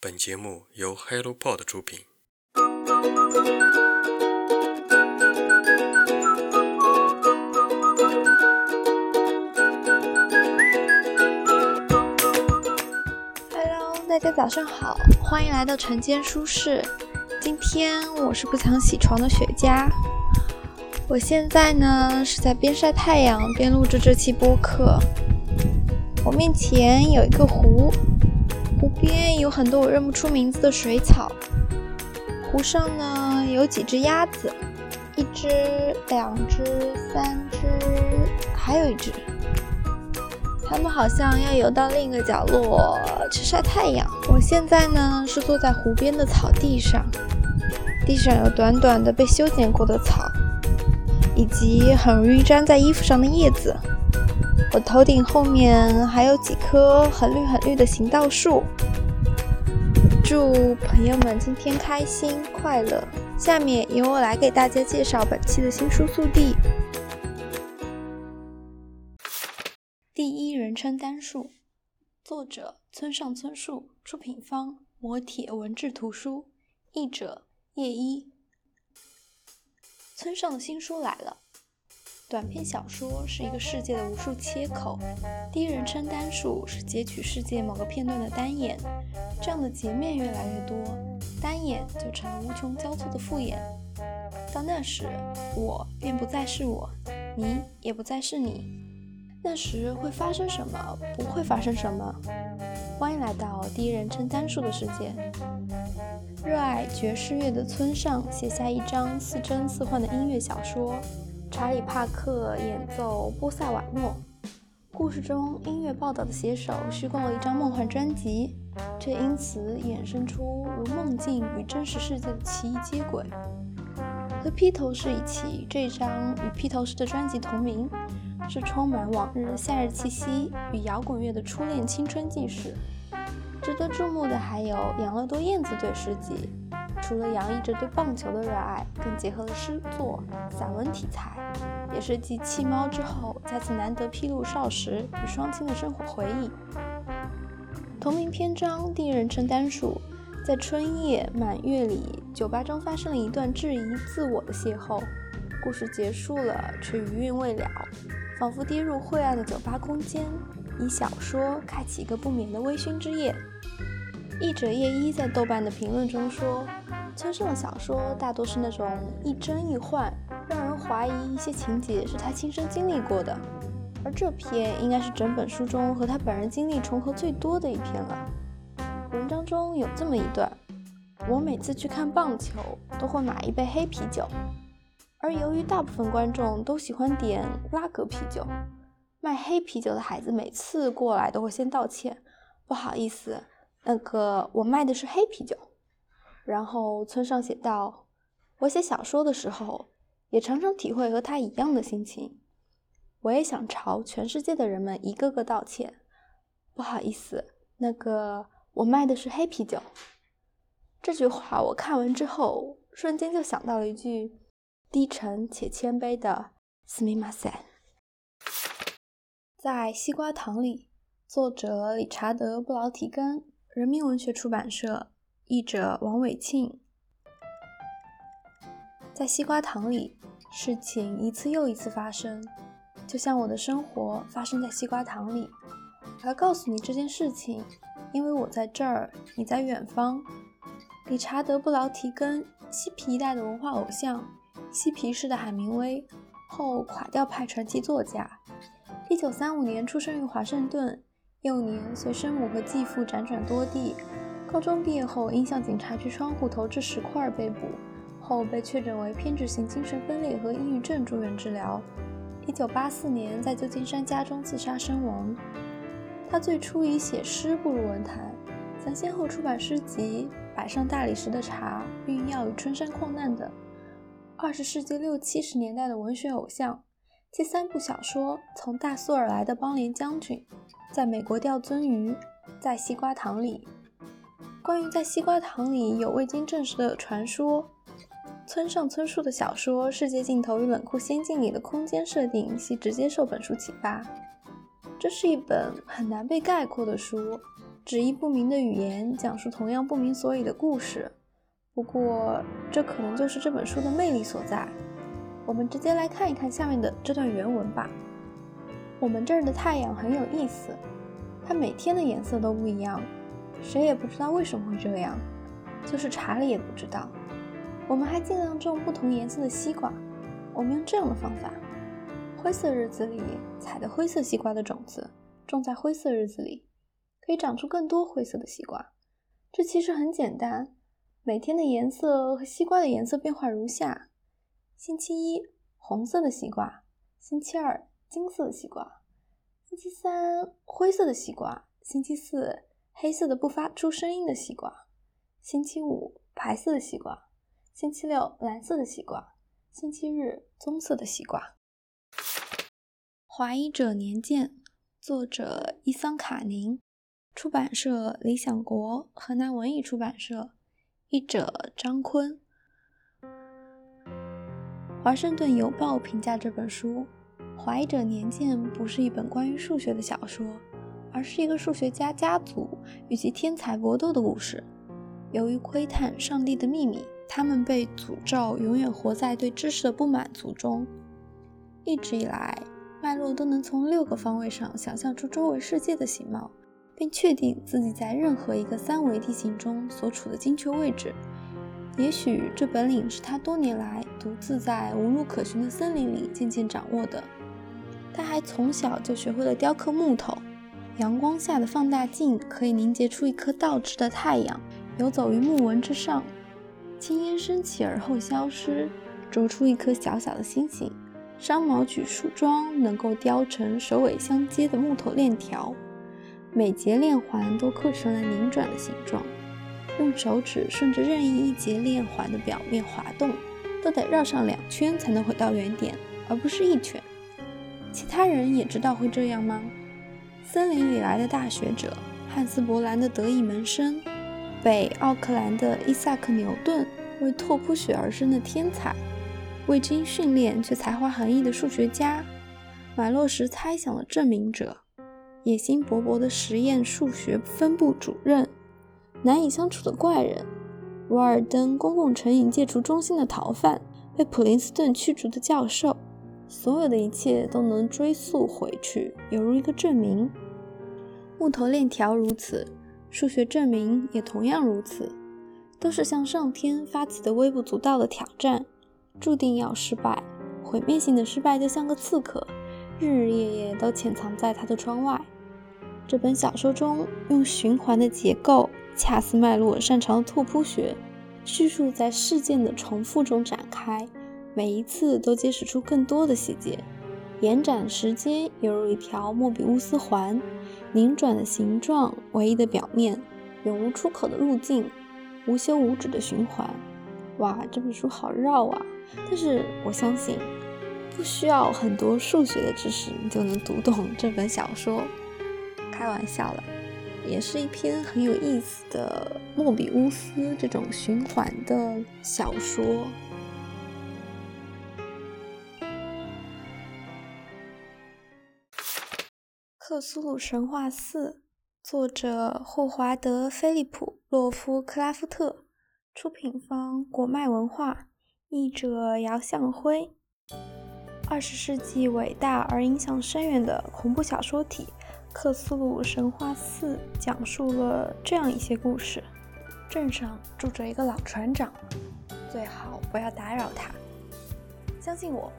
本节目由 HelloPod 出品。Hello，大家早上好，欢迎来到晨间舒适。今天我是不想起床的雪茄。我现在呢是在边晒太阳边录制这期播客。我面前有一个湖，湖边有很多我认不出名字的水草。湖上呢有几只鸭子，一只、两只、三只，还有一只。它们好像要游到另一个角落去晒太阳。我现在呢是坐在湖边的草地上，地上有短短的被修剪过的草，以及很容易粘在衣服上的叶子。头顶后面还有几棵很绿很绿的行道树。祝朋友们今天开心快乐。下面由我来给大家介绍本期的新书速递。第一人称单数，作者村上春树，出品方磨铁文志图书，译者叶一。村上的新书来了。短篇小说是一个世界的无数切口，第一人称单数是截取世界某个片段的单眼，这样的截面越来越多，单眼就成了无穷交错的复眼。到那时，我便不再是我，你也不再是你。那时会发生什么？不会发生什么？欢迎来到第一人称单数的世界。热爱爵士乐的村上写下一张似真似幻的音乐小说。查理·帕克演奏波塞瓦诺。故事中，音乐报道的写手虚构了一张梦幻专辑，却因此衍生出如梦境与真实世界的奇异接轨。和披头士一起，这张与披头士的专辑同名，是充满往日夏日气息与摇滚乐的初恋青春纪事。值得注目的还有养乐多燕子队诗集。除了洋溢着对棒球的热爱，更结合了诗作、散文题材，也是继弃猫之后再次难得披露少时与双亲的生活回忆。同名篇章第一人称单数，在春夜满月里，酒吧中发生了一段质疑自我的邂逅。故事结束了，却余韵未了，仿佛跌入晦暗的酒吧空间，以小说开启一个不眠的微醺之夜。译者叶一在豆瓣的评论中说。村上的小说大多是那种亦真亦幻，怀疑一些情节是他亲身经历过的，而这篇应该是整本书中和他本人经历重合最多的一篇了。文章中有这么一段：我每次去看棒球都会买一杯黑啤酒，而由于大部分观众都喜欢点拉格啤酒，卖黑啤酒的孩子每次过来都会先道歉，不好意思，那个我卖的是黑啤酒。然后村上写道：“我写小说的时候，也常常体会和他一样的心情。我也想朝全世界的人们一个个道歉。不好意思，那个我卖的是黑啤酒。”这句话我看完之后，瞬间就想到了一句低沉且谦卑的“斯密马塞”。在西瓜糖里，作者理查德·布劳提根，人民文学出版社。译者王伟庆，在西瓜糖里，事情一次又一次发生，就像我的生活发生在西瓜糖里。我要告诉你这件事情，因为我在这儿，你在远方。理查德·布劳提根，嬉皮一代的文化偶像，嬉皮士的海明威，后垮掉派传奇作家。一九三五年出生于华盛顿，幼年随生母和继父辗转多地。高中毕业后，因向警察局窗户投掷石块被捕，后被确诊为偏执型精神分裂和抑郁症，住院治疗。1984年在旧金山家中自杀身亡。他最初以写诗步入文坛，曾先后出版诗集《摆上大理石的茶》《运药与春山矿难》等。二十世纪六七十年代的文学偶像，其三部小说《从大苏尔来的邦联将军》《在美国钓鳟鱼》《在西瓜塘里》。关于在西瓜塘里有未经证实的传说，村上春树的小说《世界尽头与冷酷仙境》里的空间设定系直接受本书启发。这是一本很难被概括的书，旨意不明的语言讲述同样不明所以的故事。不过，这可能就是这本书的魅力所在。我们直接来看一看下面的这段原文吧。我们这儿的太阳很有意思，它每天的颜色都不一样，谁也不知道为什么会这样，就是查了也不知道。我们还尽量种不同颜色的西瓜。我们用这样的方法：灰色日子里采的灰色西瓜的种子，种在灰色日子里，可以长出更多灰色的西瓜。这其实很简单，每天的颜色和西瓜的颜色变化如下。星期一，红色的西瓜；星期二，金色的西瓜；星期三，灰色的西瓜；星期四，黑色的不发出声音的西瓜；星期五，白色的西瓜；星期六，蓝色的西瓜；星期日，棕色的西瓜。《怀疑者年鉴》，作者伊桑卡宁，出版社理想国，河南文艺出版社，译者张坤。华盛顿邮报评价这本书，《怀疑者年鉴》不是一本关于数学的小说，而是一个数学家家族与其天才搏斗的故事。由于窥探上帝的秘密，他们被诅咒永远活在对知识的不满足中。一直以来，麦洛都能从六个方位上想象出周围世界的形貌，并确定自己在任何一个三维地形中所处的精确位置。也许这本领是他多年来独自在无路可寻的森林里渐渐掌握的。他还从小就学会了雕刻木头。阳光下的放大镜可以凝结出一颗倒置的太阳，游走于木纹之上。青烟升起而后消失，啄出一颗小小的星星。商毛榉树桩能够雕成首尾相接的木头链条，每节链环都刻成了拧转的形状。用手指顺着任意一节链环的表面滑动，都得绕上两圈才能回到原点，而不是一圈。其他人也知道会这样吗？森林里来的大学者，汉斯·伯兰的得意门生，北奥克兰的伊萨克·牛顿，为拓扑学而生的天才，未经训练却才华横溢的数学家，马洛什猜想的证明者，野心勃勃的实验数学分部主任。难以相处的怪人，瓦尔登公共成瘾戒除中心的逃犯，被普林斯顿驱逐的教授，所有的一切都能追溯回去，犹如一个证明。木头链条如此，数学证明也同样如此，都是向上天发起的微不足道的挑战，注定要失败。毁灭性的失败就像个刺客，日日夜夜都潜藏在他的窗外。这本小说中用循环的结构。恰似麦洛擅长的拓扑学，叙述在事件的重复中展开，每一次都揭示出更多的细节。延展时间犹如一条莫比乌斯环，拧转的形状，唯一的表面，永无出口的路径，无休无止的循环。哇，这本书好绕啊！但是我相信，不需要很多数学的知识，你就能读懂这本小说。开玩笑了。也是一篇很有意思的莫比乌斯这种循环的小说，《克苏鲁神话四》，作者霍华德·菲利普·洛夫克拉夫特，出品方果麦文化，译者姚向辉。二十世纪伟大而影响深远的恐怖小说体。《克苏鲁神话四》讲述了这样一些故事：镇上住着一个老船长，最好不要打扰他。相信我，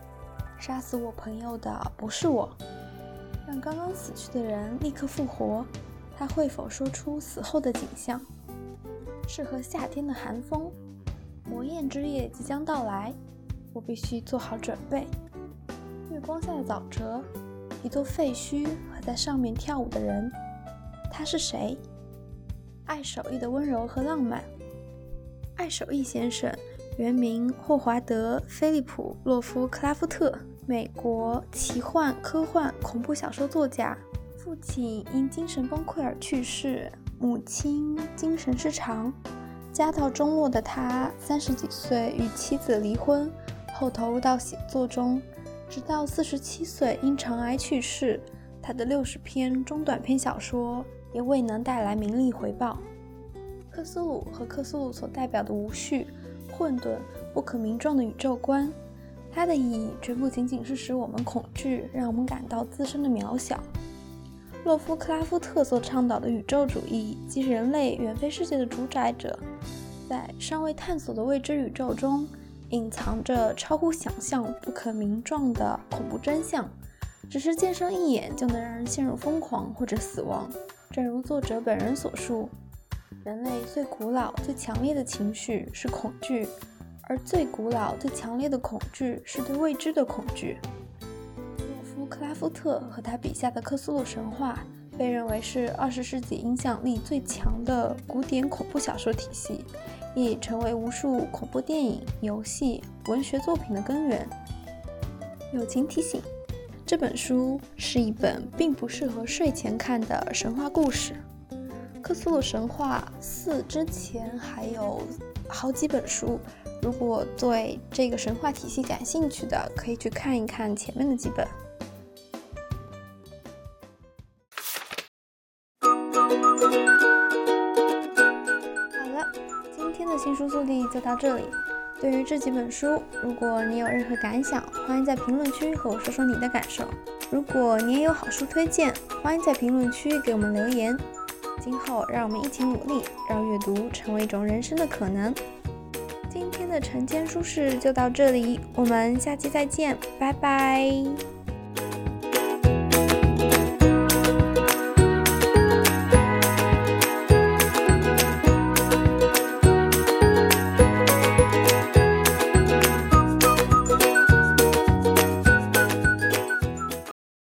杀死我朋友的不是我。让刚刚死去的人立刻复活，他会否说出死后的景象？适合夏天的寒风，魔焰之夜即将到来，我必须做好准备。月光下的沼泽。一座废墟和在上面跳舞的人，他是谁？爱手艺的温柔和浪漫。爱手艺先生原名霍华德·菲利普·洛夫克拉夫特，美国奇幻、科幻、恐怖小说作家。父亲因精神崩溃而去世，母亲精神失常。家道中落的他，三十几岁与妻子离婚，后投入到写作中。直到四十七岁因肠癌去世，他的六十篇中短篇小说也未能带来名利回报。克苏鲁和克苏鲁所代表的无序、混沌、不可名状的宇宙观，它的意义绝不仅仅是使我们恐惧，让我们感到自身的渺小。洛夫克拉夫特所倡导的宇宙主义，即人类远非世界的主宰者，在尚未探索的未知宇宙中，隐藏着超乎想象、不可名状的恐怖真相，只是见上一眼就能让人陷入疯狂或者死亡。正如作者本人所述。人类最古老、最强烈的情绪是恐惧，而最古老、最强烈的恐惧是对未知的恐惧。洛夫克拉夫特和他笔下的克苏鲁神话被认为是二十世纪影响力最强的古典恐怖小说体系，已成为无数恐怖电影、游戏、文学作品的根源。友情提醒：这本书是一本并不适合睡前看的神话故事。克苏鲁神话四之前还有好几本书，如果对这个神话体系感兴趣的，可以去看一看前面的几本。好了，今天的新书速递就到这里。对于这几本书，如果你有任何感想，欢迎在评论区和我说说你的感受。如果你也有好书推荐，欢迎在评论区给我们留言。今后，让我们一起努力，让阅读成为一种人生的可能。今天的晨间书事就到这里，我们下期再见，拜拜。